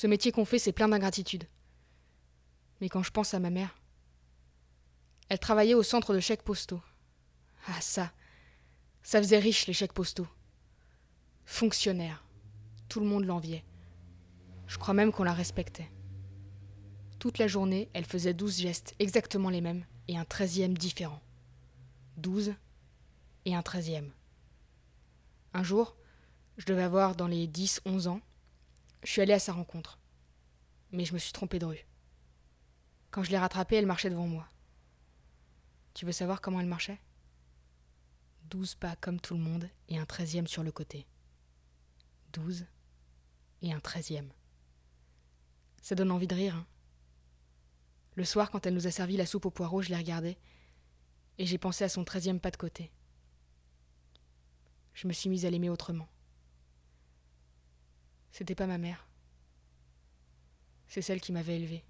Ce métier qu'on fait, c'est plein d'ingratitude. Mais quand je pense à ma mère, elle travaillait au centre de chèques postaux. Ah ça, ça faisait riche les chèques postaux. Fonctionnaire. Tout le monde l'enviait. Je crois même qu'on la respectait. Toute la journée, elle faisait douze gestes exactement les mêmes et un treizième différent. Douze et un treizième. Un jour, je devais avoir dans les dix, onze ans, je suis allée à sa rencontre. Mais je me suis trompée de rue. Quand je l'ai rattrapée, elle marchait devant moi. Tu veux savoir comment elle marchait? Douze pas comme tout le monde et un treizième sur le côté. Douze et un treizième. Ça donne envie de rire, hein Le soir, quand elle nous a servi la soupe au poireau, je l'ai regardée et j'ai pensé à son treizième pas de côté. Je me suis mise à l'aimer autrement. C'était pas ma mère. C'est celle qui m'avait élevée.